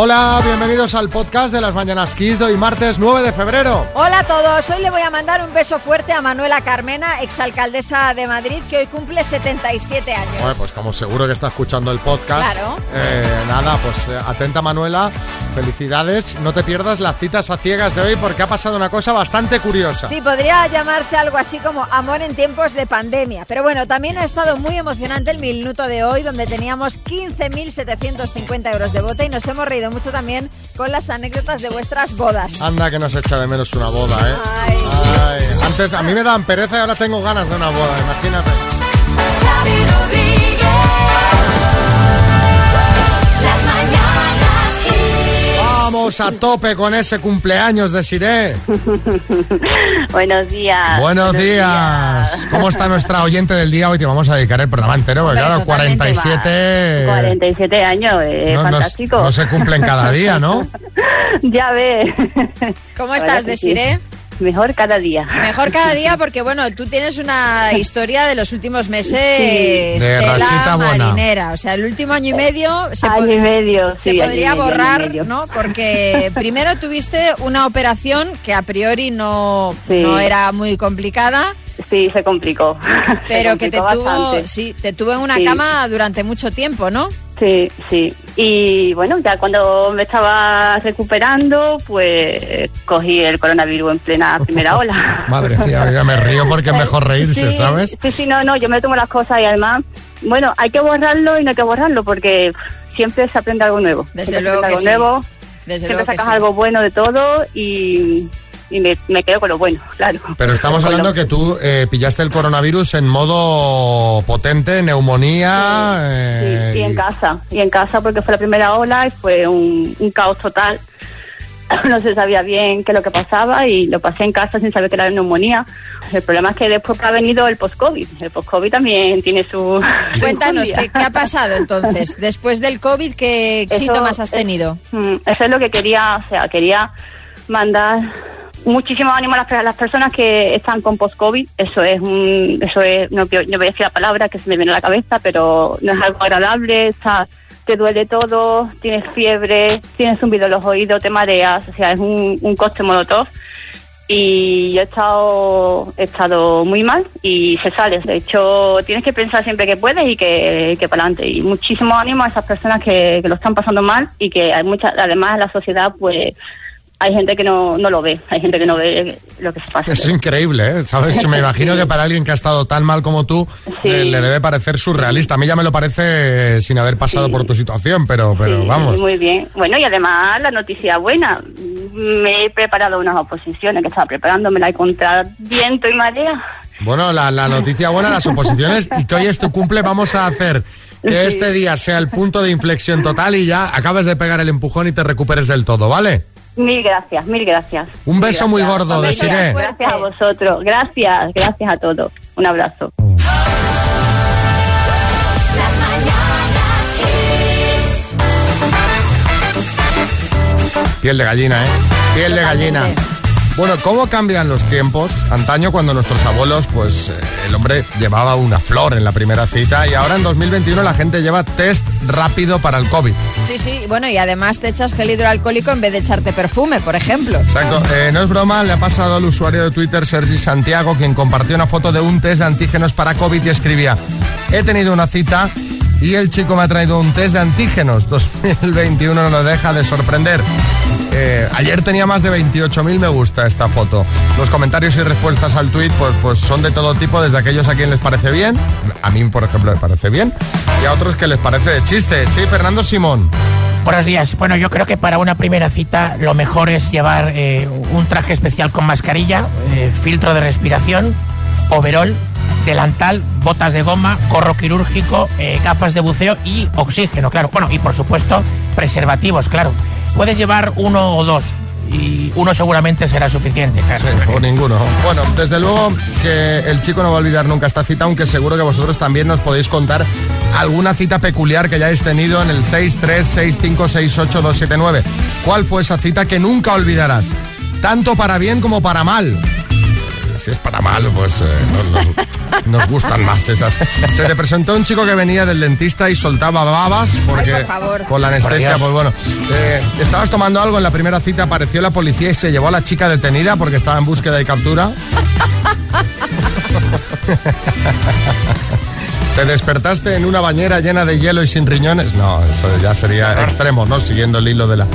Hola, bienvenidos al podcast de las Mañanas Kiss de hoy martes 9 de febrero. Hola a todos, hoy le voy a mandar un beso fuerte a Manuela Carmena, exalcaldesa de Madrid, que hoy cumple 77 años. Bueno, pues como seguro que está escuchando el podcast. Claro. eh, nada, pues eh, atenta Manuela, felicidades. No te pierdas las citas a ciegas de hoy porque ha pasado una cosa bastante curiosa. Sí, podría llamarse algo así como amor en tiempos de pandemia. Pero bueno, también ha estado muy emocionante el minuto de hoy, donde teníamos 15.750 euros de bote y nos hemos reído mucho también con las anécdotas de vuestras bodas. Anda que nos echa de menos una boda, ¿eh? Ay. Ay, antes a mí me daban pereza y ahora tengo ganas de una boda, imagínate. Vamos a tope con ese cumpleaños de Siré. Buenos días. Buenos días. ¿Cómo está nuestra oyente del día? Hoy te vamos a dedicar el programa entero, porque claro, totalmente, 47... 47 años, eh, no, fantástico. no se cumplen cada día, ¿no? ya ves. ¿Cómo estás, que sí. Mejor cada día. Mejor cada día porque, bueno, tú tienes una historia de los últimos meses De Stella rachita buena. marinera. O sea, el último año y medio se, año pod- y medio, se sí, podría año borrar, medio. ¿no? Porque primero tuviste una operación que a priori no, Sí. no era muy complicada, Sí, se complicó. Se pero que te tuvo, sí, te tuvo en una Sí. cama durante mucho tiempo, ¿no? Sí, sí. Y bueno, ya cuando me estaba recuperando, pues cogí el coronavirus en plena primera ola. Madre mía, ya me río porque es mejor reírse, Sí, ¿sabes? Sí, sí, no, no, yo me tomo las cosas y además, bueno, hay que borrarlo y no hay que borrarlo porque siempre se aprende algo nuevo. Desde Siempre se luego aprende que algo sí. nuevo, Desde siempre luego que sacas sí. algo bueno de todo y, y me, me quedo con lo bueno, claro. Pero estamos hablando que tú eh, pillaste el coronavirus en modo potente, neumonía... eh, Sí, y en casa, y en casa porque fue la primera ola y fue un, un caos total. No se sabía bien qué es lo que pasaba y lo pasé en casa sin saber que era neumonía. El problema es que después ha venido el post-COVID. El post-COVID también tiene su... Cuéntanos. ¿qué, qué ha pasado entonces? Después del COVID, ¿qué Eso síntomas has es- tenido? Mm, Eso es lo que quería, o sea, quería mandar muchísimo ánimo a las, a las personas que están con post-COVID. Eso es, un, eso es, no, no voy a decir la palabra que se me viene a la cabeza, pero no es algo agradable, está, te duele todo, tienes fiebre, tienes zumbido en los oídos, te mareas, o sea, es un, coste molotov. Y yo he estado, he estado muy mal y se sale. De hecho, tienes que pensar siempre que puedes y que, que para adelante. Y muchísimo ánimo a esas personas que, que lo están pasando mal y que hay muchas, además la sociedad, pues hay gente que no, no lo ve, hay gente que no ve lo que se pasa. Es increíble, ¿eh? ¿Sabes? Me imagino que para alguien que ha estado tan mal como tú Sí. eh, le debe parecer surrealista. A mí ya me lo parece sin haber pasado Sí. por tu situación, pero, pero Sí, vamos. Muy bien. Bueno, y además la noticia buena. Me he preparado unas oposiciones que estaba preparando, me la he contra viento y marea. Bueno, la, la noticia buena, las oposiciones y que hoy es tu cumple, vamos a hacer que este día sea el punto de inflexión total y ya acabes de pegar el empujón y te recuperes del todo, ¿vale? Mil gracias, mil gracias. Un beso muy gordo, beso Gracias a vosotros. Gracias, gracias a todos. Un abrazo. Piel de gallina, ¿eh? Piel de gallina. Bueno, ¿cómo cambian los tiempos? Antaño cuando nuestros abuelos, pues eh, el hombre llevaba una flor en la primera cita y ahora en 2021 la gente lleva test rápido para el COVID. Sí, sí, bueno, y además te echas gel hidroalcohólico en vez de echarte perfume, por ejemplo. Exacto, eh, no es broma, le ha pasado al usuario de Twitter Sergi Santiago, quien compartió una foto de un test de antígenos para COVID y escribía, he tenido una cita y el chico me ha traído un test de antígenos. 2021 no nos deja de sorprender. Eh, ayer tenía más de 28.000 me gusta esta foto. Los comentarios y respuestas al tweet pues, pues son de todo tipo, desde aquellos a quien les parece bien, a mí por ejemplo me parece bien, y a otros que les parece de chiste. Sí, Fernando Simón. Buenos días. Bueno, yo creo que para una primera cita lo mejor es llevar eh, un traje especial con mascarilla, eh, filtro de respiración, overol, delantal, botas de goma, gorro quirúrgico, gafas de buceo y oxígeno, claro. Bueno, y por supuesto preservativos, claro. Puedes llevar uno o dos y uno seguramente será suficiente, claro. Sí, o ninguno. Bueno, desde luego que el chico no va a olvidar nunca esta cita, aunque seguro que vosotros también nos podéis contar alguna cita peculiar que hayáis tenido en el 636568279. ¿Cuál fue esa cita que nunca olvidarás? Tanto para bien como para mal. Si es para mal, pues eh, no- nos, nos gustan más esas. Se te presentó un chico que venía del dentista y soltaba babas porque Ay, por favor. con la anestesia, pues bueno. eh, estabas tomando algo en la primera cita, apareció la policía y se llevó a la chica detenida porque estaba en búsqueda y captura. ¿Te despertaste en una bañera llena de hielo y sin riñones? No, eso ya sería extremo, ¿no? Siguiendo el hilo de la...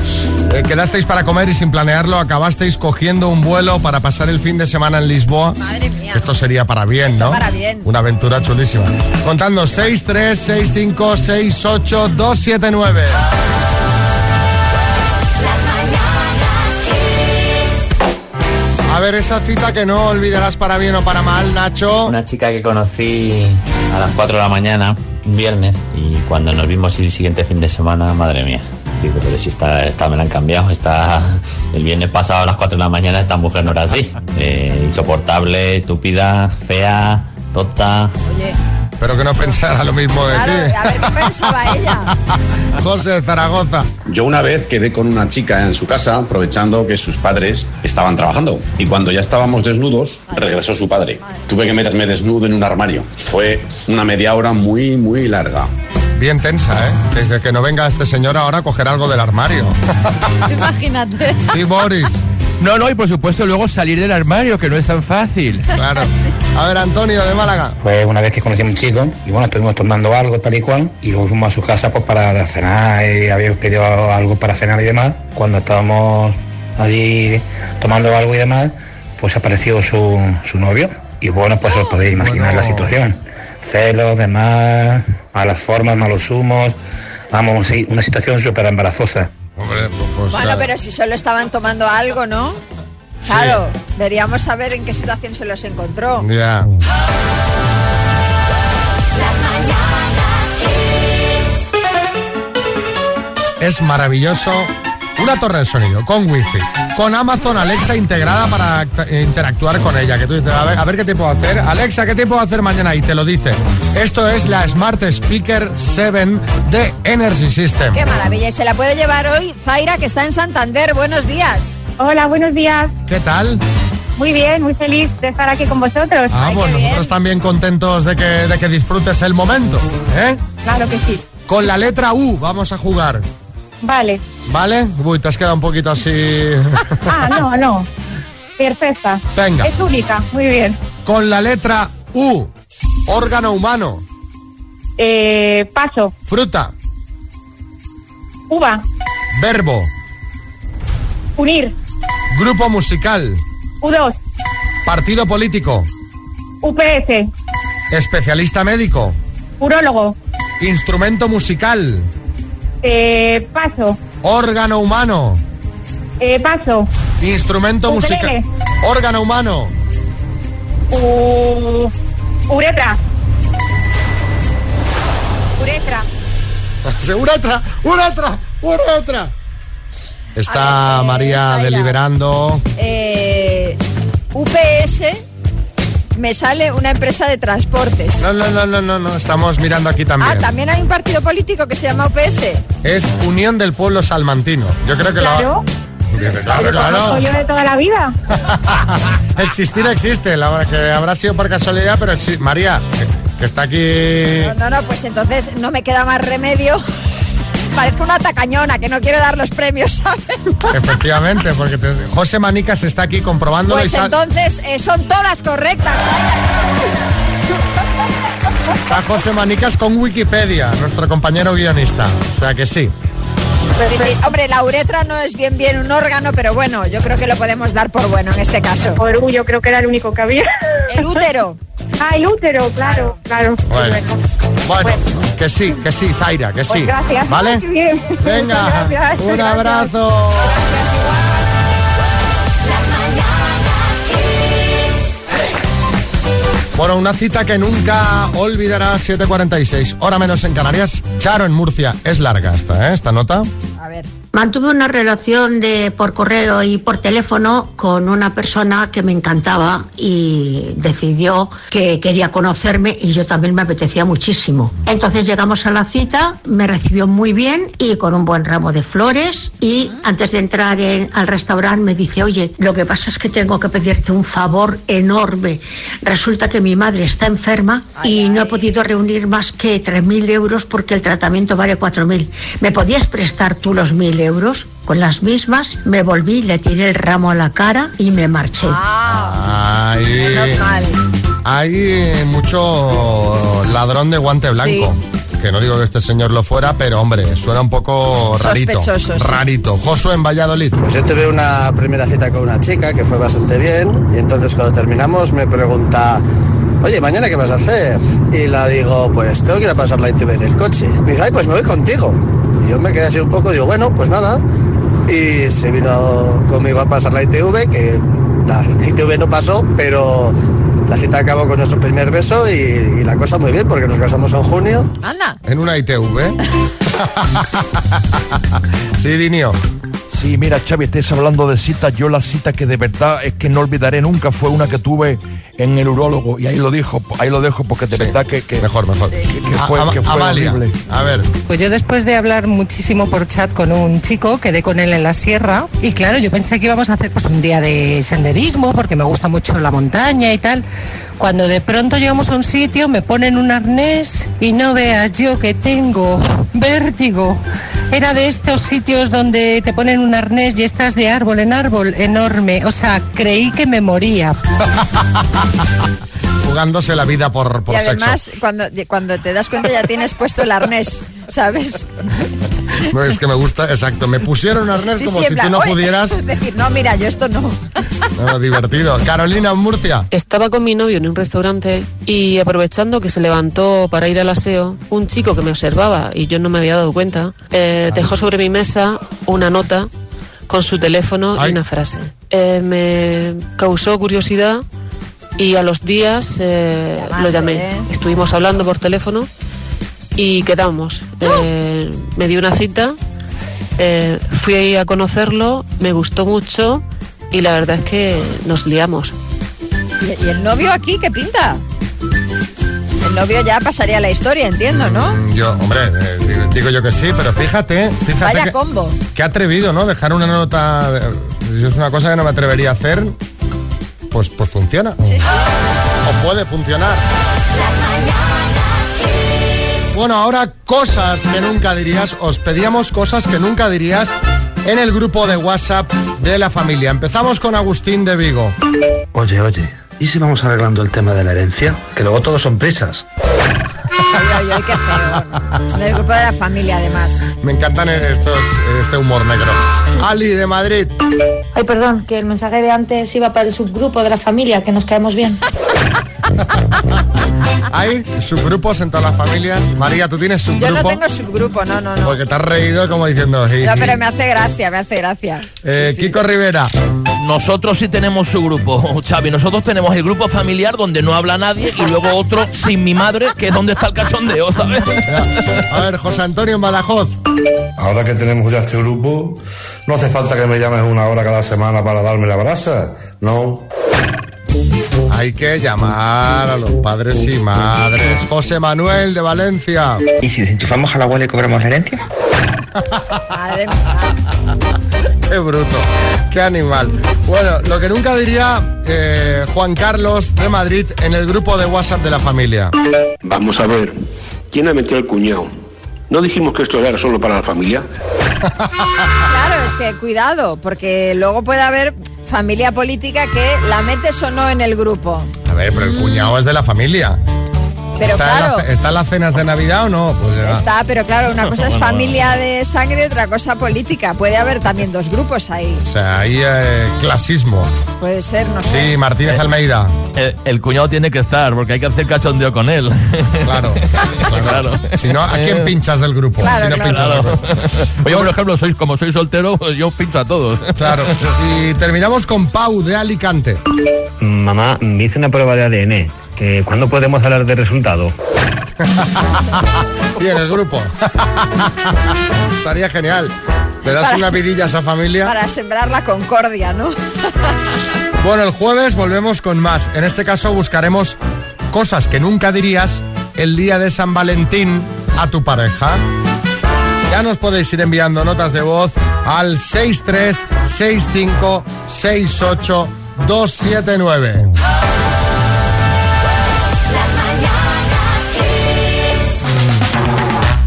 Eh, quedasteis para comer y sin planearlo acabasteis cogiendo un vuelo para pasar el fin de semana en Lisboa. Madre mía. Esto sería para bien, Esto ¿no? para bien. Una aventura chulísima. Contando 6, 3, 6, 5, 6, 8, 2, 7, 9. A ver, esa cita que no olvidarás para bien o para mal, Nacho. Una chica que conocí a las 4 de la mañana, un viernes, y cuando nos vimos el siguiente fin de semana, madre mía. Digo, pero si esta, esta me la han cambiado, está el viernes pasado a las 4 de la mañana esta mujer no era así. Eh, insoportable, estúpida, fea, tonta. Oye, Pero que no pensara lo mismo de claro, ti. a ver qué pensaba ella. José de Zaragoza. Yo una vez quedé con una chica en su casa aprovechando que sus padres estaban trabajando y cuando ya estábamos desnudos regresó su padre. Tuve que meterme desnudo en un armario. Fue una media hora muy muy larga. Bien tensa, ¿eh? Desde que no venga este señor ahora a coger algo del armario. Imagínate. Sí, Boris. No, no, y por supuesto luego salir del armario, que no es tan fácil. Claro. A ver, Antonio de Málaga. Pues una vez que conocí a un chico, y bueno, estuvimos tomando algo tal y cual, y luego fuimos a su casa pues para cenar, y habíamos pedido algo para cenar y demás. Cuando estábamos allí tomando algo y demás, pues apareció su, su novio, y bueno, pues os podéis imaginar Bueno. la situación. Celos, demás, malas formas, malos humos, vamos, sí, una situación súper embarazosa. Hombre, pues, pues, Bueno, claro. pero si solo estaban tomando algo, ¿no? Claro, deberíamos saber en qué situación se los encontró. Ya. Es maravilloso. Una torre de sonido con wifi, con Amazon Alexa integrada para eh, interactuar con ella. Que tú dices, a ver, a ver qué te puedo hacer. Alexa, ¿qué te puedo hacer mañana? Y te lo dice. Esto es la Smart Speaker 7 de Energy System. Qué maravilla. Y se la puede llevar hoy Zaira, que está en Santander. Buenos días. Hola, buenos días. ¿Qué tal? Muy bien, muy feliz de estar aquí con vosotros. Ah, Ay, pues nosotros bien. también contentos de que, de que disfrutes el momento. ¿eh? Claro que sí. Con la letra U vamos a jugar. Vale. ¿Vale? Uy, te has quedado un poquito así. Ah, no, no. Perfecta. Venga. Es única. Muy bien. Con la letra U. Órgano humano. Eh, paso. Fruta. Uva. Verbo. Unir. Grupo musical. U2. Partido político. UPS. Especialista médico. Urólogo. Instrumento musical. Eh, paso. Órgano humano. Eh, paso. Instrumento musical. Órgano humano. U... Uretra. Uretra. ¡Uretra! ¡Uretra! ¡Uretra! Está ver, María deliberando. Eh, UPS me sale una empresa de transportes. No, no, no, no, no, no. Estamos mirando aquí también. Ah, también hay un partido político que se llama UPS. Es Unión del Pueblo Salmantino. Yo creo que Claro. lo. Claro, claro. Yo de toda la vida. Existir existe, la verdad que habrá sido por casualidad, pero exi- María, que, que está aquí. No, no, no, pues entonces no me queda más remedio. Parezco una tacañona que no quiere dar los premios, ¿sabes? Efectivamente, porque te- José Manicas está aquí comprobándolo y Pues sal- entonces eh, son todas correctas. está José Manicas con Wikipedia, nuestro compañero guionista. O sea que sí. Sí, sí. Hombre, la uretra no es bien bien un órgano, pero bueno, yo creo que lo podemos dar por bueno en este caso. Orgullo, creo que era el único que había. El útero. Ah, el útero, claro, claro. Bueno, Bueno. bueno, que sí, que sí, Zaira, que sí. Pues gracias. ¿Vale? Bien. Venga, Gracias, un gracias. abrazo. Bueno, una cita que nunca olvidarás, 7.46, hora menos en Canarias. Charo en Murcia. Es larga esta, ¿eh? Esta nota. A ver. Mantuve una relación de por correo y por teléfono con una persona que me encantaba y decidió que quería conocerme y yo también me apetecía muchísimo. Entonces llegamos a la cita, me recibió muy bien y con un buen ramo de flores y antes de entrar en- al restaurante me dice, oye, lo que pasa es que tengo que pedirte un favor enorme. Resulta que mi madre está enferma y no he podido reunir más que 3.000 euros porque el tratamiento vale 4.000. ¿Me podías prestar tú los 1.000 euros? Con las mismas me volví, le tiré el ramo a la cara y me marché. Menos mal. hay mucho ladrón de guante blanco. Que no digo que este señor lo fuera, pero hombre, suena un poco rarito. Sospechoso, sí. Rarito. Josué en Valladolid. Pues yo tuve una primera cita con una chica que fue bastante bien y entonces cuando terminamos me pregunta, oye, ¿mañana qué vas a hacer? Y la digo, pues tengo que ir a pasar la ITV del coche. Me dice, ay, pues me voy contigo. Y yo me quedé así un poco, digo, bueno, pues nada. Y se vino conmigo a pasar la ITV, que la ITV no pasó, pero la cita acabó con nuestro primer beso y, y la cosa muy bien porque nos casamos en junio. Anda. En una ITV. sí, Dinio. Sí, mira, Xavi, estés hablando de citas. Yo la cita que de verdad es que no olvidaré nunca fue una que tuve en el urólogo. Y ahí lo dijo, ahí lo dejo porque de verdad que, que- Mejor, mejor. que, que fue, A- que fue Amalia. horrible. A ver. Pues yo después de hablar muchísimo por chat con un chico, quedé con él en la sierra y claro, yo pensé que íbamos a hacer pues un día de senderismo porque me gusta mucho la montaña y tal. Cuando de pronto llegamos a un sitio, me ponen un arnés y no veas yo que tengo vértigo. Era de estos sitios donde te ponen un arnés y estás de árbol en árbol enorme. O sea, creí que me moría. Jugándose la vida por, por y sexo. además, cuando, cuando te das cuenta ya tienes puesto el arnés, ¿sabes? No, es que me gusta, exacto. Me pusieron arnés Sí, como sí, si plan, tú no "Oye", pudieras. decir, no, mira, yo esto no. No, divertido. Carolina en Murcia. Estaba con mi novio en un restaurante y aprovechando que se levantó para ir al aseo, un chico que me observaba y yo no me había dado cuenta, eh, dejó sobre mi mesa una nota con su teléfono y una frase. Eh, me causó curiosidad y a los días eh, lo llamé. Estuvimos hablando por teléfono y quedamos. Eh, me dio una cita, eh, fui ahí a conocerlo, me gustó mucho y la verdad es que nos liamos. ¿Y, y el novio aquí qué pinta? El novio ya pasaría la historia, entiendo, ¿no? Mm, Yo, hombre, eh, digo, digo yo que sí, pero fíjate, fíjate Vaya que, combo. que atrevido, ¿no? Dejar una nota. eh, Es una cosa que no me atrevería a hacer. Pues, pues funciona. O puede funcionar. Bueno, ahora cosas que nunca dirías. Os pedíamos cosas que nunca dirías en el grupo de WhatsApp de la familia. Empezamos con Agustín de Vigo. Oye, oye, ¿y si vamos arreglando el tema de la herencia? Que luego todos son prisas. Ay, ay, ay, qué feo. En el grupo de la familia, además. Me encantan estos, este humor negro. Ali de Madrid. Ay, perdón, que el mensaje de antes iba para el subgrupo de la familia, que nos caemos bien. Hay subgrupos en todas las familias. María, ¿tú tienes Yo subgrupo? no tengo subgrupo, no, no, no. Porque te has reído como diciendo... "Ji, No, ji". pero me hace gracia, me hace gracia. Eh, Kiko Rivera. Nosotros sí tenemos su grupo, Xavi. Nosotros tenemos el grupo familiar donde no habla nadie y luego otro sin mi madre, que es donde está el A ver, José Antonio en Badajoz. Ahora que tenemos ya este grupo, no hace falta que me llames una hora cada semana para darme la brasa. No. Hay que llamar a los padres y madres. José Manuel de Valencia. ¿Y si desenchufamos a la abuela y cobramos la herencia? Madre Qué bruto, qué animal. Bueno, lo que nunca diría eh, Juan Carlos de Madrid en el grupo de WhatsApp de la familia. Vamos a ver, ¿quién ha metido el cuñado? ¿No dijimos que esto era solo para la familia? Claro, es que cuidado, porque luego puede haber familia política que la metes o no en el grupo. A ver, pero el cuñado es de la familia. Pero ¿Está, claro, en la- ¿Está en las cenas de Navidad o no? Pues ya. está, pero claro, una cosa es familia de sangre y otra cosa política. Puede haber también dos grupos ahí. O sea, hay eh, clasismo. Puede ser, no sé. Sí, Martínez Almeida. El, el cuñado tiene que estar, porque hay que hacer cachondeo con él. Claro, claro. Si no, ¿a quién pinchas del grupo? Claro, si no claro. pinchas grupo. Oye, por ejemplo, soy, como soy soltero, pues yo pincho a todos. Claro. Y terminamos con Pau de Alicante. Mamá, me hice una prueba de ADN. Que ¿Cuándo podemos hablar de resultado? y en el grupo. Estaría genial. Le das Para- una vidilla a esa familia. Para sembrar la concordia, ¿no? Bueno, el jueves volvemos con más. En este caso buscaremos cosas que nunca dirías el día de San Valentín a tu pareja. Ya nos podéis ir enviando notas de voz al 636568279.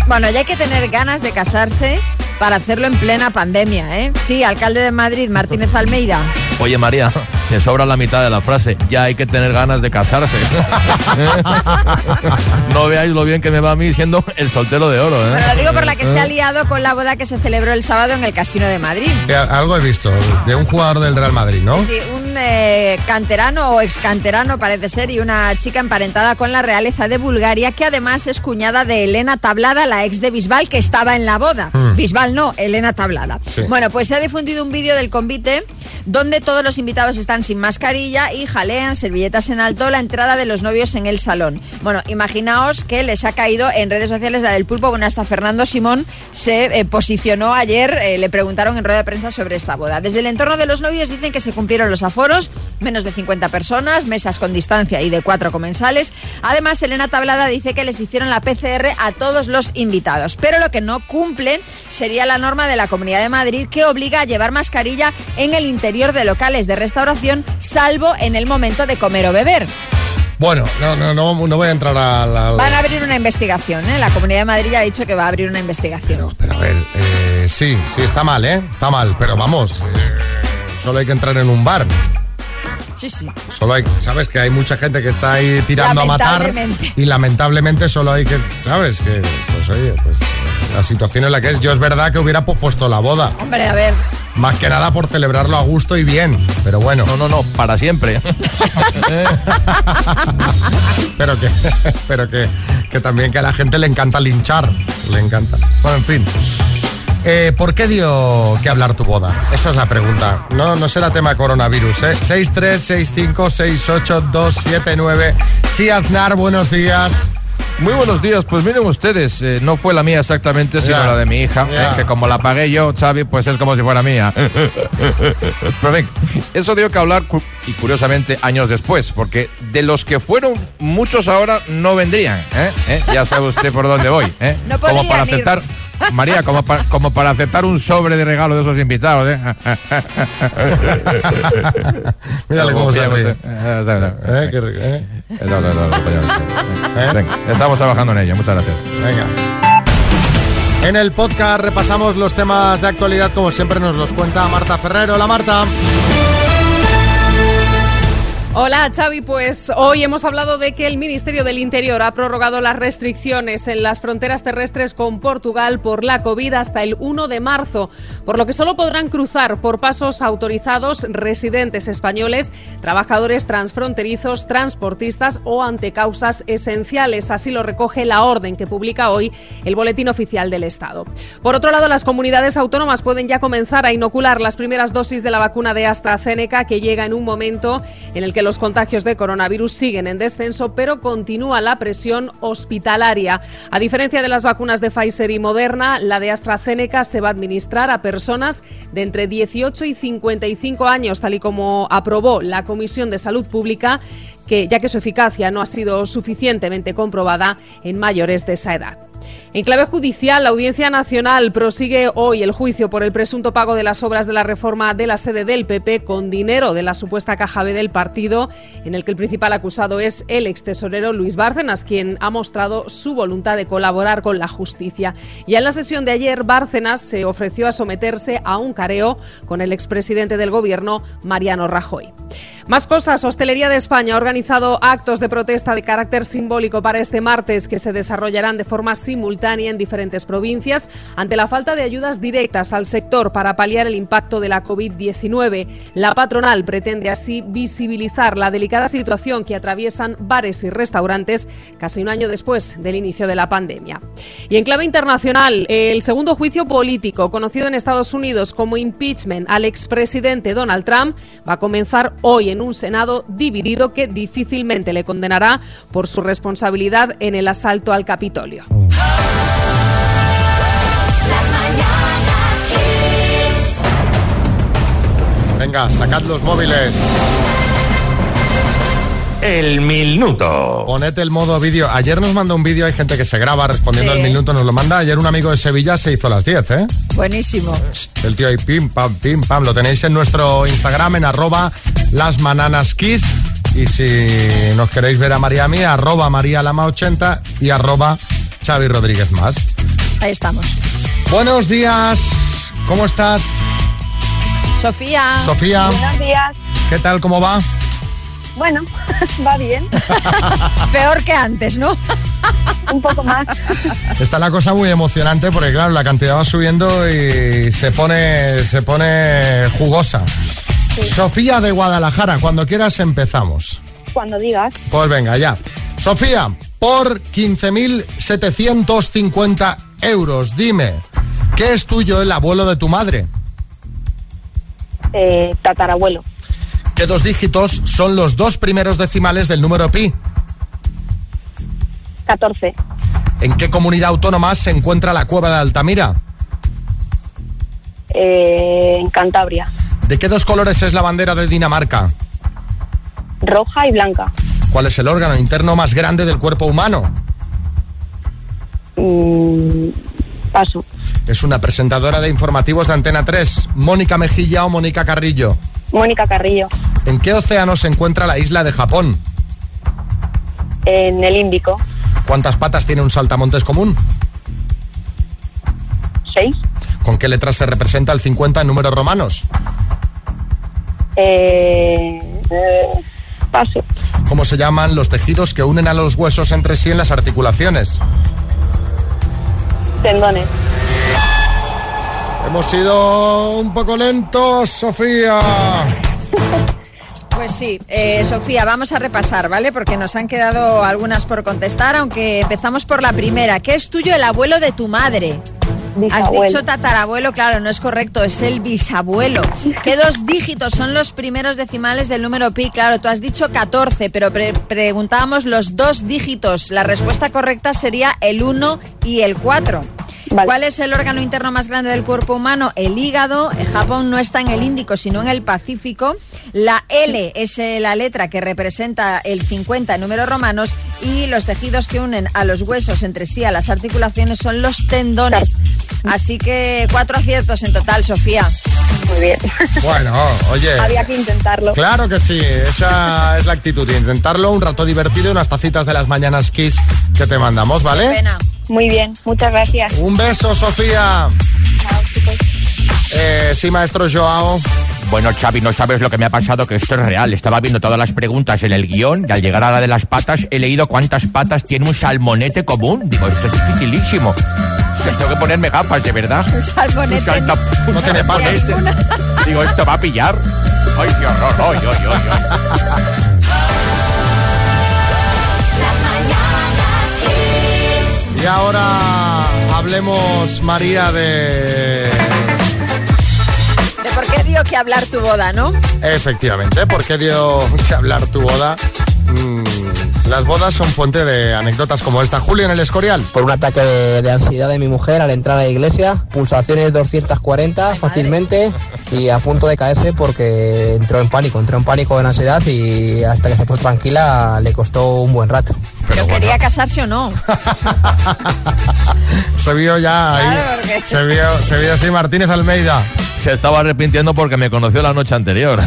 Bueno, ya hay que tener ganas de casarse para hacerlo en plena pandemia, ¿eh? Sí, alcalde de Madrid, Martínez Almeida. Oye, María, te sobra la mitad de la frase. Ya hay que tener ganas de casarse. no veáis lo bien que me va a mí siendo el soltero de oro. ¿eh? Bueno, lo digo por la que se ha liado con la boda que se celebró el sábado en el Casino de Madrid. Eh, Algo he visto de un jugador del Real Madrid, ¿no? Sí, un eh, canterano o ex canterano parece ser y una chica emparentada con la realeza de Bulgaria que además es cuñada de Elena Tablada, la ex de Bisbal que estaba en la boda. Mm. Bisbal no, Elena Tablada. Sí. Bueno, pues se ha difundido un vídeo del convite donde todos los invitados están sin mascarilla y jalean servilletas en alto la entrada de los novios en el salón. Bueno, imaginaos que les ha caído en redes sociales la del pulpo, bueno, hasta Fernando Simón se eh, posicionó ayer, eh, le preguntaron en rueda de prensa sobre esta boda. Desde el entorno de los novios dicen que se cumplieron los aforos, menos de 50 personas, mesas con distancia y de cuatro comensales. Además, Elena Tablada dice que les hicieron la PCR a todos los invitados, pero lo que no cumple sería la norma de la Comunidad de Madrid que obliga a llevar mascarilla en el interior de locales de restauración, salvo en el momento de comer o beber. Bueno, no, no, no, no voy a entrar a la... Van a abrir una investigación, ¿eh? La Comunidad de Madrid ya ha dicho que va a abrir una investigación. Pero a ver, eh, sí, sí, está mal, ¿eh? Está mal, pero vamos, eh, solo hay que entrar en un bar. Sí, sí. Solo hay, sabes que hay mucha gente que está ahí tirando a matar Lamentablemente. y lamentablemente solo hay que, sabes que, pues oye, pues la situación en la que es, yo es verdad que hubiera pospuesto la boda, Hombre, a ver. más que nada por celebrarlo a gusto y bien, pero bueno. No, no, no, para siempre. pero que, pero que, que también que a la gente le encanta linchar, le encanta. Bueno, en fin. Eh, ¿Por qué dio que hablar tu boda? Esa es la pregunta. No, no será tema coronavirus, ¿eh? 636568279. Sí, Aznar, buenos días. Muy buenos días, pues miren ustedes, eh, no fue la mía exactamente, sino Ya, la de mi hija, ya. eh, que como la pagué yo, Xavi, pues es como si fuera mía. Pero ven, eso dio que hablar, cu- y curiosamente, años después, porque de los que fueron, muchos ahora no vendrían, ¿eh? ¿Eh? Ya sabe usted por dónde voy, ¿eh? No como para ir. María, como para, como para aceptar un sobre de regalo de esos invitados, ¿eh? Mírale cómo se ríe. Eh, eh, Eh, qué rico, eh. eh. Venga, estamos trabajando en ello, muchas gracias. Venga. En el podcast repasamos los temas de actualidad, como siempre nos los cuenta Marta Ferrero. Hola Marta. Hola Xavi, pues hoy hemos hablado de que el Ministerio del Interior ha prorrogado las restricciones en las fronteras terrestres con Portugal por la COVID hasta el 1 de marzo, por lo que solo podrán cruzar por pasos autorizados residentes españoles, trabajadores transfronterizos, transportistas o ante causas esenciales. Así lo recoge la orden que publica hoy el Boletín Oficial del Estado. Por otro lado, las comunidades autónomas pueden ya comenzar a inocular las primeras dosis de la vacuna de AstraZeneca que llega en un momento en el que los contagios de coronavirus siguen en descenso, pero continúa la presión hospitalaria. A diferencia de las vacunas de Pfizer y Moderna, la de AstraZeneca se va a administrar a personas de entre 18 y 55 años, tal y como aprobó la Comisión de Salud Pública, que, ya que su eficacia no ha sido suficientemente comprobada en mayores de esa edad. En clave judicial, la Audiencia Nacional prosigue hoy el juicio por el presunto pago de las obras de la reforma de la sede del PP con dinero de la supuesta caja B del partido, en el que el principal acusado es el ex tesorero Luis Bárcenas, quien ha mostrado su voluntad de colaborar con la justicia. Ya en la sesión de ayer, Bárcenas se ofreció a someterse a un careo con el expresidente del gobierno, Mariano Rajoy. Más cosas. Hostelería de España ha organizado actos de protesta de carácter simbólico para este martes que se desarrollarán de forma simultánea en diferentes provincias ante la falta de ayudas directas al sector para paliar el impacto de la COVID-19. La patronal pretende así visibilizar la delicada situación que atraviesan bares y restaurantes casi un año después del inicio de la pandemia. Y en clave internacional, el segundo juicio político, conocido en Estados Unidos como impeachment al expresidente Donald Trump, va a comenzar hoy en un Senado dividido que difícilmente le condenará por su responsabilidad en el asalto al Capitolio. Las Venga, sacad los móviles. El minuto. Poned el modo vídeo. Ayer nos mandó un vídeo, hay gente que se graba respondiendo Sí. al minuto, nos lo manda. Ayer un amigo de Sevilla se hizo a las 10, ¿eh? Buenísimo. El tío ahí, pim, pam, pim, pam. Lo tenéis en nuestro Instagram, en arroba lasmananaskiss. Y si nos queréis ver a María a mí, arroba María Lama 80 y arroba Xavi Rodríguez más. Ahí estamos. Buenos días. ¿Cómo estás? Sofía. Sofía. Buenos días. ¿Qué tal? ¿Cómo va? Bueno, va bien. Peor que antes, ¿no? Un poco más. Está la cosa muy emocionante porque claro, la cantidad va subiendo y se pone, se pone jugosa. Sofía de Guadalajara, cuando quieras empezamos. Cuando digas. Pues venga, ya. Sofía, por 15.750 euros, dime, ¿qué es tuyo el abuelo de tu madre? Eh, tatarabuelo. ¿Qué dos dígitos son los dos primeros decimales del número pi? 14. ¿En qué comunidad autónoma se encuentra la cueva de Altamira? Eh, en Cantabria. ¿De qué dos colores es la bandera de Dinamarca? Roja y blanca. ¿Cuál es el órgano interno más grande del cuerpo humano? Mm, paso. Es una presentadora de informativos de Antena 3, Mónica Mejilla o Mónica Carrillo. Mónica Carrillo. ¿En qué océano se encuentra la isla de Japón? En el Índico. ¿Cuántas patas tiene un saltamontes común? 6. ¿Con qué letras se representa el 50 en números romanos? Eh, eh, paso. ¿Cómo se llaman los tejidos que unen a los huesos entre sí en las articulaciones? Tendones. Hemos sido un poco lentos, Sofía. Pues sí, eh, Sofía, vamos a repasar, ¿vale? Porque nos han quedado algunas por contestar, aunque empezamos por la primera. ¿Qué es tuyo el abuelo de tu madre? Has dicho tatarabuelo, claro, no es correcto, es el bisabuelo. ¿Qué dos dígitos son los primeros decimales del número pi? Claro, tú has dicho 14, pero pre- preguntábamos los dos dígitos. La respuesta correcta sería el 1 y el 4. ¿Cuál es el órgano interno más grande del cuerpo humano? El hígado. Japón no está en el Índico, sino en el Pacífico. La L es eh, la letra que representa el 50 en números romanos y los tejidos que unen a los huesos entre sí, a las articulaciones, son los tendones. Así que cuatro aciertos en total, Sofía. Muy bien. Bueno, oye. Había que intentarlo. Claro que sí, esa es la actitud, intentarlo, un rato divertido y unas tacitas de las mañanas Kiss que te mandamos, ¿vale? Pena. Muy bien, muchas gracias. Un beso, Sofía. Eh, sí, maestro Joao. Bueno, Xavi, no sabes lo que me ha pasado, que esto es real. Estaba viendo todas las preguntas en el guion y al llegar a la de las patas he leído cuántas patas tiene un salmonete común. Digo, esto es dificilísimo. O sea, Tengo que ponerme gafas, de verdad. Un salmonete. Un sal- un No tiene patas. Digo, esto va a pillar. Ay, qué horror. Ay, ay, ay, ay. Hablemos, María, de... De por qué dio que hablar tu boda, ¿no? Efectivamente, ¿por qué dio que hablar tu boda? Mm, las bodas son fuente de anécdotas como esta. Julio en el Escorial. Por un ataque de, de ansiedad de mi mujer al entrar a la iglesia, pulsaciones 240 fácilmente y a punto de caerse porque entró en pánico, entró en pánico en ansiedad y hasta que se puso tranquila le costó un buen rato. Pero quería casarse o no. Se vio ya ahí. Claro, porque- Se vio, se vio así Martínez Almeida. Se estaba arrepintiendo porque me conoció la noche anterior.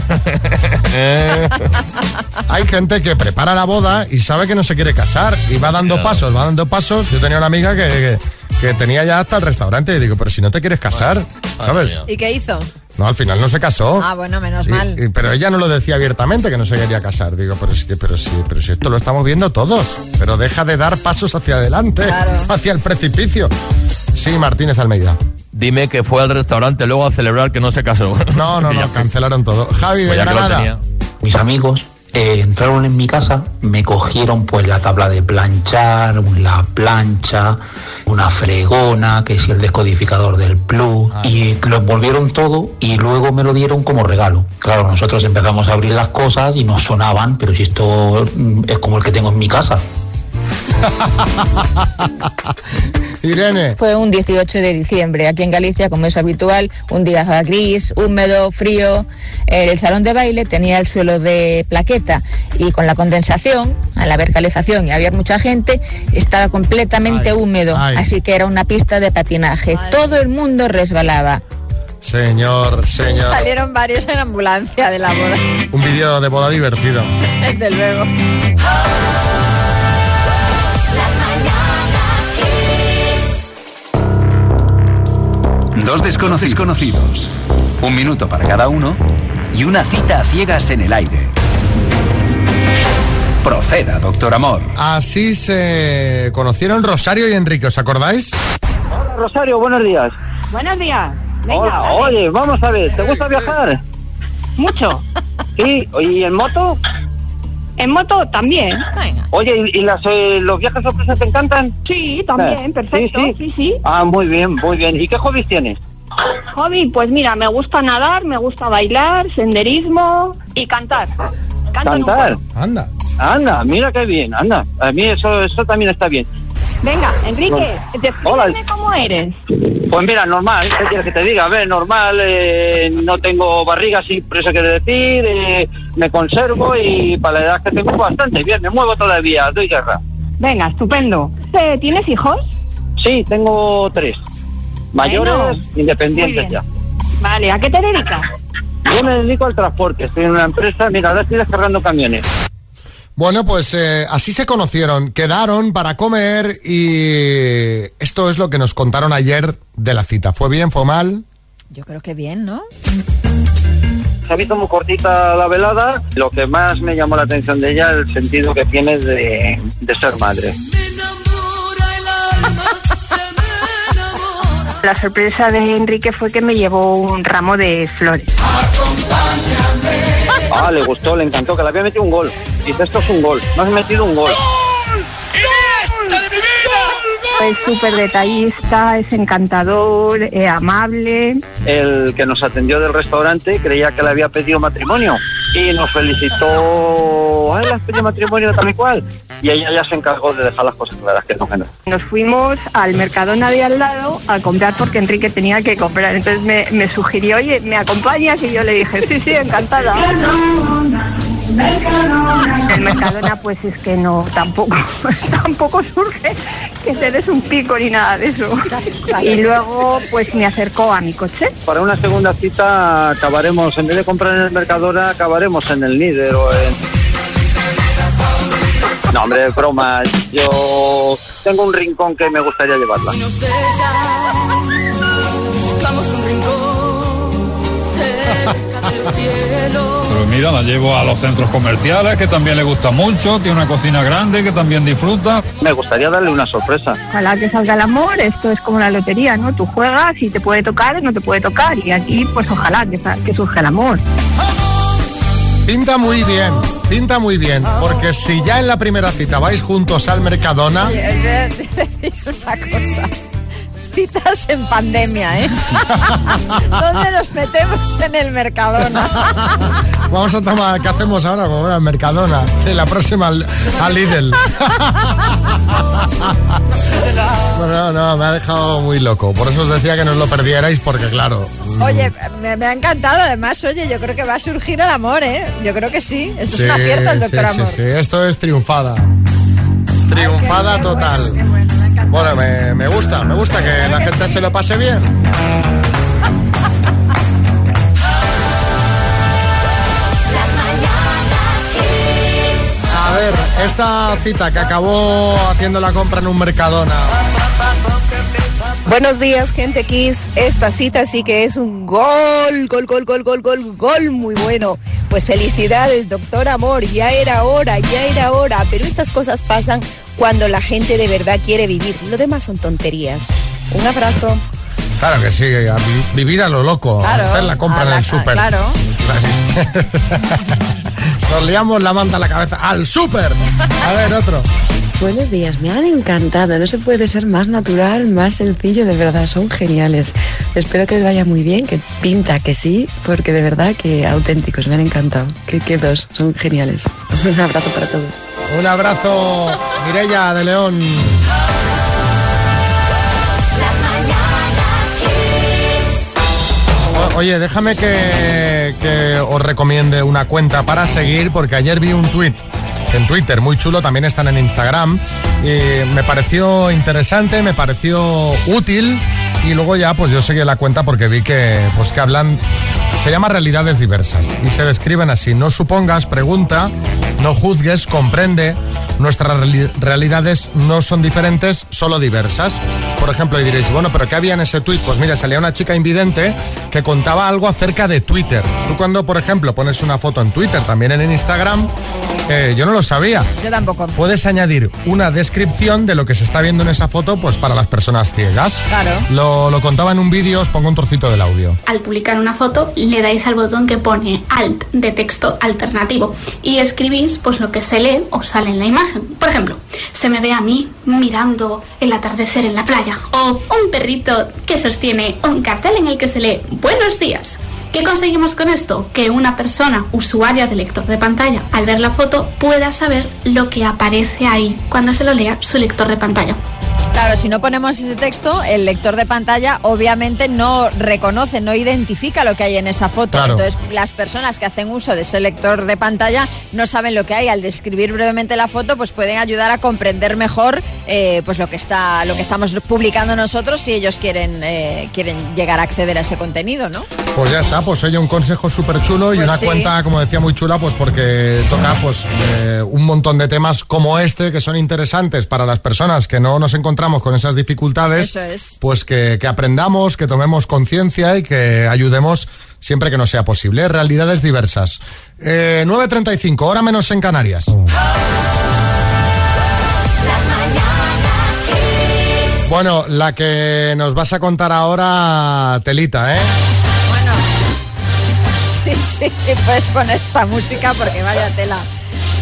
Hay gente que prepara la boda y sabe que no se quiere casar y va dando Claro. pasos, va dando pasos. Yo tenía una amiga que, que- que tenía ya hasta el restaurante y digo, pero si no te quieres casar, ¿sabes? ¿Y qué hizo? No, al final no se casó. Ah, bueno, menos Y- mal. y- pero ella no lo decía abiertamente que no se quería casar. Digo, pero sí, pero sí, pero si esto lo estamos viendo todos. Pero deja de dar pasos hacia adelante, hacia el precipicio. Sí, Martínez Almeida. Dime que fue al restaurante luego a celebrar que no se casó. No, no, no, cancelaron todo. Javi de Pues Granada. Mis amigos eh, entraron en mi casa, me cogieron pues la tabla de planchar, la plancha, una fregona, que es el descodificador del plug, y lo envolvieron todo y luego me lo dieron como regalo. Claro, nosotros empezamos a abrir las cosas y no sonaban, pero si esto mm, es como el que tengo en mi casa. Irene. Fue un 18 de diciembre, aquí en Galicia, como es habitual, un día gris, húmedo, frío. El salón de baile tenía el suelo de plaqueta y con la condensación, al haber calefacción y había mucha gente, estaba completamente Ay, húmedo, ay. así que era una pista de patinaje. Todo el mundo resbalaba. Señor, señor. Salieron varios en ambulancia de la boda. Un vídeo de boda divertido. Desde luego. Dos desconocidos conocidos, un minuto para cada uno y una cita a ciegas en el aire. Proceda, doctor Amor. Así se conocieron Rosario y Enrique, ¿os acordáis? Hola, Rosario, buenos días. Buenos días. Venga, Hola, oye, vamos a ver, ¿te gusta viajar? Mucho. Sí, ¿y en moto? En moto también. Oye, ¿y, y las, eh, los viajes sorpresas te encantan? Sí, también, Eh, perfecto. Sí, sí. Ah, muy bien, muy bien. ¿Y qué hobbies tienes? Hobby, pues mira, me gusta nadar, me gusta bailar, senderismo y cantar. Canto Cantar. Anda. Anda, mira qué bien, anda. A mí eso, eso también está bien. Venga, Enrique, descríbeme cómo eres. Pues mira, normal, ¿qué quieres que te diga? A ver, normal, eh, no tengo barriga, por eso quiere decir, eh, me conservo y para la edad que tengo bastante bien, me muevo todavía, doy guerra. Venga, estupendo. Eh, ¿Tienes hijos? Sí, tengo tres. Mayores, Bueno, independientes ya. Vale, ¿a qué te dedicas? Yo me dedico al transporte, estoy en una empresa, mira, ahora estoy descargando camiones. Bueno, pues eh, así se conocieron, quedaron para comer y esto es lo que nos contaron ayer de la cita. ¿Fue bien? ¿Fue mal? Yo creo que bien, ¿no? Se ha visto muy cortita la velada, lo que más me llamó la atención de ella el sentido que tiene de, de ser madre. La sorpresa de Enrique fue que me llevó un ramo de flores. Ah, le gustó, le encantó, que le había metido un gol. Dice, esto es un gol, me has metido un gol. Es súper detallista, es encantador, eh, amable. El que nos atendió del restaurante creía que le había pedido matrimonio y nos felicitó. ¡Ay, le has pedido matrimonio tal y cual! Y ella ya se encargó de dejar las cosas claras, que no, que no. Nos fuimos al Mercadona de al lado a comprar porque Enrique tenía que comprar. Entonces me, me sugirió, oye, ¿me acompañas? Y yo le dije, sí, sí, encantada. El Mercadona pues es que no, tampoco, tampoco surge que te des un pico ni nada de eso. Y luego pues me acercó a mi coche. Para una segunda cita acabaremos, en vez de comprar en el Mercadona, acabaremos en el Líder o en... No, hombre, broma. Yo tengo un rincón que me gustaría llevarla. Pero mira, la llevo a los centros comerciales, que también le gusta mucho, tiene una cocina grande, que también disfruta. Me gustaría darle una sorpresa. Ojalá que salga el amor, esto es como la lotería, ¿no? Tú juegas y te puede tocar o no te puede tocar. Y aquí pues ojalá que, surja el amor. Pinta muy bien, pinta muy bien, porque si ya en la primera cita vais juntos al Mercadona, Oye, es de- de decir una cosa. Citas en pandemia, ¿eh? ¿Dónde nos metemos en el Mercadona? vamos a tomar, ¿qué hacemos ahora? Vamos al Mercadona, de la próxima al, al Lidl. Bueno, no, me ha dejado muy loco, por eso os decía que no os lo perdierais, porque claro, Oye, me, me ha encantado. Además, oye, yo creo que va a surgir el amor, ¿eh? Yo creo que sí. Esto es un Sí, acierto, el sí, doctor sí, Amor. sí, esto es triunfada. Triunfada total. Bueno, me, me gusta, me gusta que la gente se lo pase bien. A ver, esta cita que acabó haciendo la compra en un Mercadona. Buenos días, gente Kiss. Esta cita sí que es un gol, gol, gol, gol, gol, gol, gol muy bueno. Pues felicidades, doctor Amor. Ya era hora, ya era hora. Pero estas cosas pasan cuando la gente de verdad quiere vivir. Lo demás son tonterías. Un abrazo. Claro que sí, a vivir a lo loco, Claro, hacer la compra en el súper. claro. Nos liamos la manta a la cabeza. ¡Al súper! A ver, otro. Buenos días, me han encantado. No se puede ser más natural, más sencillo, de verdad, son geniales. Espero que les vaya muy bien, que pinta que sí, porque de verdad que auténticos, me han encantado. Que, que dos, son geniales. Un abrazo para todos. Un abrazo, Mirella de León. Oye, déjame que, que os recomiende una cuenta para seguir, porque ayer vi un tuit en Twitter, muy chulo, también están en Instagram, me pareció interesante, me pareció útil, y luego ya pues yo seguí la cuenta porque vi que, pues, que hablan, se llama realidades diversas, y se describen así, no supongas, pregunta, no juzgues, comprende, nuestras reali- realidades no son diferentes, solo diversas. Por ejemplo, y diréis, bueno, pero ¿qué había en ese tuit? Pues mira, salía una chica invidente que contaba algo acerca de Twitter. Tú cuando, por ejemplo, pones una foto en Twitter, también en Instagram, eh, yo no lo sabía. Yo tampoco. Puedes añadir una descripción de lo que se está viendo en esa foto, pues para las personas ciegas. Claro. Lo, lo contaba en un vídeo, os pongo un trocito del audio. Al publicar una foto le dais al botón que pone alt de texto alternativo y escribís pues lo que se lee o sale en la imagen. Por ejemplo, se me ve a mí mirando el atardecer en la playa o un perrito que sostiene un cartel en el que se lee buenos días. ¿Qué conseguimos con esto? Que una persona usuaria de lector de pantalla al ver la foto pueda saber lo que aparece ahí cuando se lo lea su lector de pantalla. Claro, si no ponemos ese texto, el lector de pantalla obviamente no reconoce, no identifica lo que hay en esa foto. Claro. Entonces, las personas que hacen uso de ese lector de pantalla no saben lo que hay. Al describir brevemente la foto, pues pueden ayudar a comprender mejor eh, pues lo que está, lo que estamos publicando nosotros si ellos quieren, eh, quieren llegar a acceder a ese contenido, ¿no? Pues ya está, pues oye, un consejo súper chulo y Pues una sí. cuenta, como decía, muy chula, pues porque toca pues eh, un montón de temas como este que son interesantes para las personas que no nos encontramos con esas dificultades. Es. Pues que, que aprendamos, que tomemos conciencia y que ayudemos siempre que nos sea posible. Realidades diversas. Eh, 9.35, hora menos en Canarias. Bueno, la que nos vas a contar ahora, Telita, ¿eh? Bueno, sí, sí, puedes poner esta música porque vaya tela.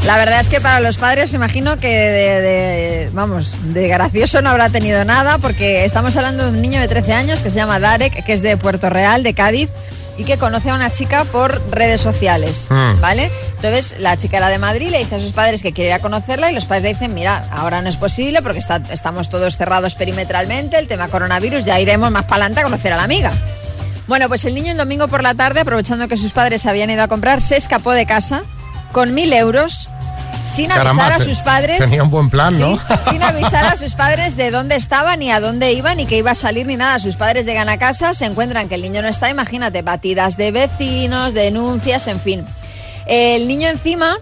La verdad es que para los padres imagino que de, de- vamos, de gracioso no habrá tenido nada porque estamos hablando de un niño de 13 años que se llama Darek, que es de Puerto Real, de Cádiz, y que conoce a una chica por redes sociales, Mm. ¿vale? Entonces la chica era de Madrid, le dice a sus padres que quiere ir a conocerla y los padres le dicen, mira, ahora no es posible porque está- estamos todos cerrados perimetralmente, el tema coronavirus, ya iremos más para adelante a conocer a la amiga. Bueno, pues el niño el domingo por la tarde, aprovechando que sus padres habían ido a comprar, se escapó de casa con mil euros sin avisar Caramba, a sus padres. Tenía un buen plan, ¿no? Sí, sin avisar a sus padres de dónde estaba, ni a dónde iba, ni que iba a salir, ni nada. Sus padres llegan a casa, se encuentran que el niño no está, imagínate, batidas de vecinos, denuncias, en fin. El niño encima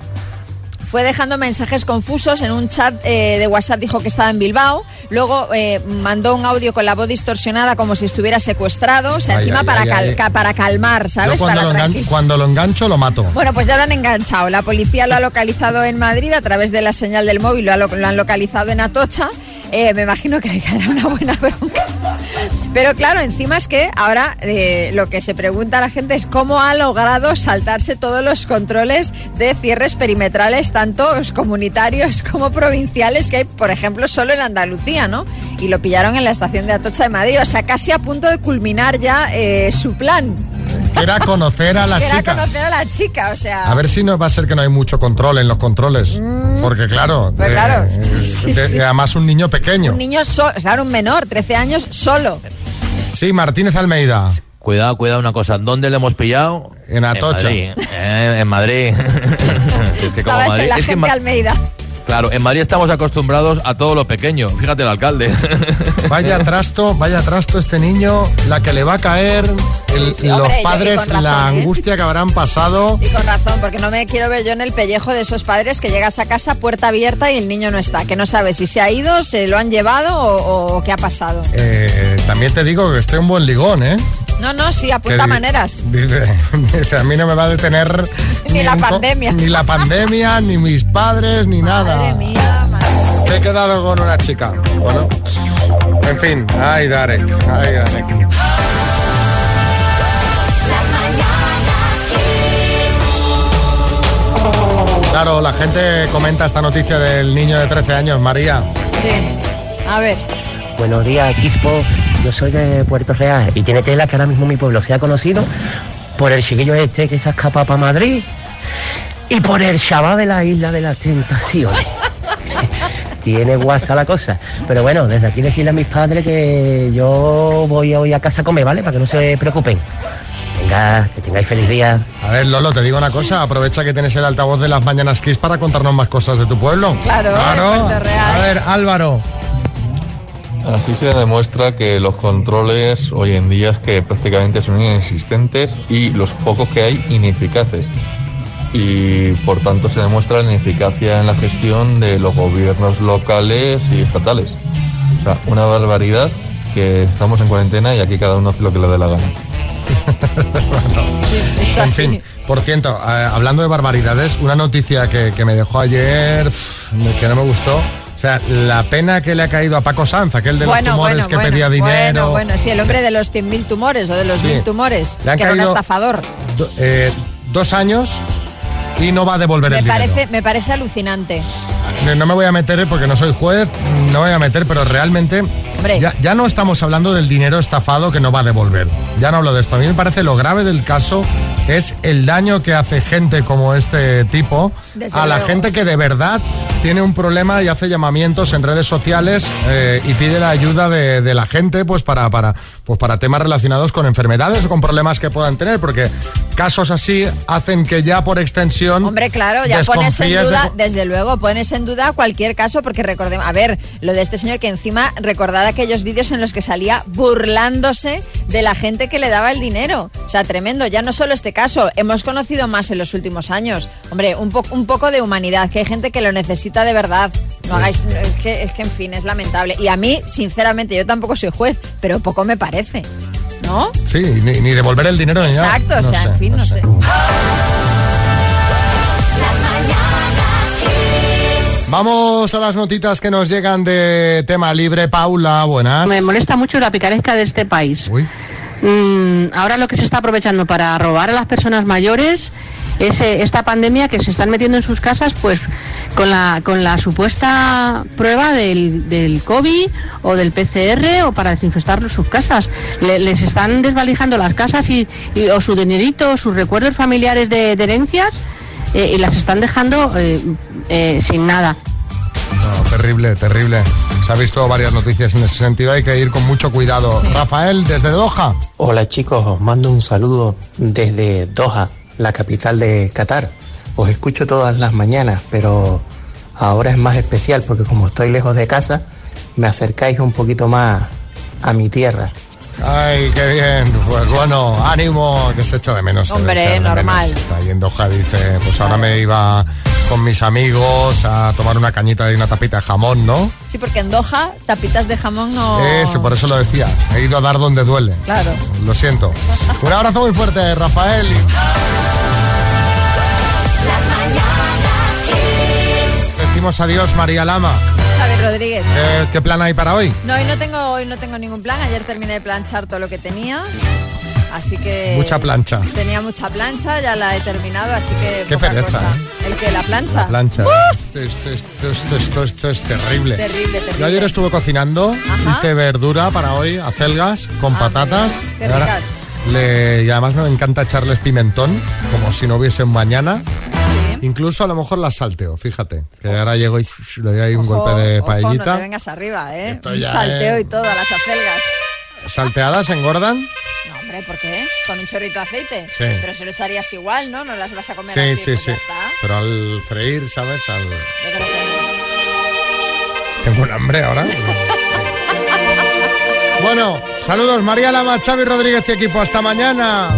fue dejando mensajes confusos en un chat eh, de WhatsApp, dijo que estaba en Bilbao, luego eh, mandó un audio con la voz distorsionada como si estuviera secuestrado, o sea, Ay, encima ay, para, ay, cal- ca- para calmar, ¿sabes? Yo cuando Para lo, cuando engancho lo mato. bueno, pues ya lo han enganchado. La policía lo ha localizado en Madrid a través de la señal del móvil, lo, ha lo- lo han localizado en Atocha. Eh, me imagino que le caerá una buena bronca. Pero claro, encima es que ahora eh, lo que se pregunta a la gente es cómo ha logrado saltarse todos los controles de cierres perimetrales, tanto comunitarios como provinciales, que hay, por ejemplo, solo en Andalucía, ¿no? Y lo pillaron en la estación de Atocha de Madrid, o sea, casi a punto de culminar ya eh, su plan. Era conocer a la que era chica. conocer a la chica, o sea... A ver si no va a ser que no hay mucho control en los controles. Porque claro, Pues claro. eh, Sí, de- sí. además un niño pequeño. Un niño solo, claro, un menor, 13 años, solo. Sí, Martínez Almeida. Cuidado, cuidado una cosa. ¿Dónde le hemos pillado? En Atocha. En Madrid. Eh, en Madrid. Es que como Estaba Madrid- la es que gente Almeida. Claro, en Madrid estamos acostumbrados a todo lo pequeño. Fíjate el alcalde. Vaya trasto, vaya trasto este niño, la que le va a caer, el- sí, los hombre, padres, razón, la ¿eh? angustia que habrán pasado. Y con razón, porque no me quiero ver yo en el pellejo de esos padres que llegas a casa, puerta abierta y el niño no está, que no sabes si se ha ido, se lo han llevado o, o qué ha pasado. Eh, también te digo que esté un buen ligón, ¿eh? No, no, sí, apunta maneras. Dice, dice, a mí no me va a detener Ni la pandemia. Ni la pandemia, ni mis padres, ni nada. Madre mía, madre. Me he quedado con una chica. Bueno, en fin, ay, Darek, ay, Darek. Claro, la gente comenta esta noticia del niño de 13 años, María. Sí. A ver. Buenos días, Quispo. Yo soy de Puerto Real y tiene tela que ahora mismo mi pueblo sea conocido por el chiquillo este que se ha escapado para Madrid. y por el Shabbat de la isla de las tentaciones. Tiene guasa la cosa. Pero bueno, desde aquí decirle a mis padres que yo voy hoy a casa a comer, ¿vale? Para que no se preocupen. Venga, que tengáis feliz día. A ver, Lolo, te digo una cosa, aprovecha que tienes el altavoz de las Mañanas Kiss para contarnos más cosas de tu pueblo. Claro, claro. en Puerto Real. A ver, Álvaro. Así se demuestra que los controles hoy en día es que prácticamente son inexistentes y los pocos que hay ineficaces. Y por tanto se demuestra la ineficacia en la gestión de los gobiernos locales y estatales. O sea, una barbaridad que estamos en cuarentena y aquí cada uno hace lo que le dé la gana. En fin, por cierto, eh, hablando de barbaridades, una noticia que, que me dejó ayer que no me gustó. O sea, la pena que le ha caído a Paco Sanz, aquel de los tumores que pedía dinero. Bueno, bueno, sí, el hombre de los 100.000 tumores o de los Sí. 1.000 tumores, Le han que era un caído estafador. do- eh, dos años y no va a devolver Me el dinero. parece, me parece alucinante. No- No me voy a meter porque no soy juez, no me voy a meter, pero realmente ya, ya no estamos hablando del dinero estafado que no va a devolver. Ya no hablo de esto. A mí me parece lo grave del caso es el daño que hace gente como este tipo Desde a la luego. gente que de verdad tiene un problema y hace llamamientos en redes sociales eh, y pide la ayuda de, de la gente pues para, para, pues para temas relacionados con enfermedades o con problemas que puedan tener, porque casos así hacen que ya por extensión Hombre, claro, ya pones en de duda, desde luego, pones en duda cualquier caso, porque recordemos, a ver, lo de este señor que encima recordad aquellos vídeos en los que salía burlándose de la gente que le daba el dinero. O sea, tremendo, ya no solo este caso, hemos conocido más en los últimos años. Hombre, un, po- un poco de humanidad, que hay gente que lo necesita de verdad. No hagáis, es que, es que en fin, es lamentable. Y a mí, sinceramente, yo tampoco soy juez, pero poco me parece. ¿No? Sí, ni, ni devolver el dinero. Exacto, o No sea, sé, en fin, no sé. Vamos a las notitas que nos llegan de tema libre. Paula, buenas. Me molesta mucho la picaresca de este país. Mm, ahora lo que se está aprovechando para robar a las personas mayores es eh, esta pandemia que se están metiendo en sus casas pues con la, con la supuesta prueba del, del COVID o del PCR o para desinfestar sus casas. Le- les están desvalijando las casas y, o su dinerito, o sus recuerdos familiares de, herencias eh, y las están dejando eh, sin nada. Terrible, terrible. Se ha visto varias noticias en ese sentido. Hay que ir con mucho cuidado. Rafael, desde Doha. Hola chicos, os mando un saludo desde Doha, la capital de Qatar. Os escucho todas las mañanas, pero ahora es más especial porque como estoy lejos de casa, me acercáis un poquito más a mi tierra. Ay, qué bien. Pues bueno, ánimo, que se echa de menos. se Hombre, echa de menos. normal. Está ahí en Doha, dice, pues ahora me iba con mis amigos a tomar una cañita y una tapita de jamón, ¿no? Sí, porque en Doha, tapitas de jamón no... Eso, por eso lo decía. He ido a dar donde duele. Claro. Lo siento. Un abrazo muy fuerte, Rafael. Decimos adiós, María Lama. Rodríguez. ¿Qué, qué plan hay para hoy? No, hoy no tengo, hoy no tengo ningún plan. Ayer terminé de planchar todo lo que tenía. Así que. Mucha plancha. Tenía mucha plancha, ya la he terminado, así que. Qué poca pereza, cosa. ¿eh? ¿El que ¿La plancha? La plancha. ¡Uh! Esto, esto, esto, esto, es terrible. Terrible, terrible. Yo ayer estuve cocinando, Ajá. hice verdura para hoy, acelgas con patatas. Qué y ahora ricas. le- y además me encanta echarles pimentón, como si no hubiese un mañana. Incluso a lo mejor las salteo, fíjate. Que ahora llego y le doy ahí un golpe de Ojo, no paellita. te vengas arriba, ¿eh? Esto ya salteo y todo, a las acelgas. Salteadas engordan. No, hombre, ¿por qué? Con un chorrito de aceite. Sí. Pero se los harías igual, ¿no? No las vas a comer Sí, así, sí, pues sí. ya está. Pero al freír, ¿sabes? Al... Yo creo que Tengo un hambre ahora. bueno, saludos María Lama, Xavi Rodríguez y equipo. Hasta mañana.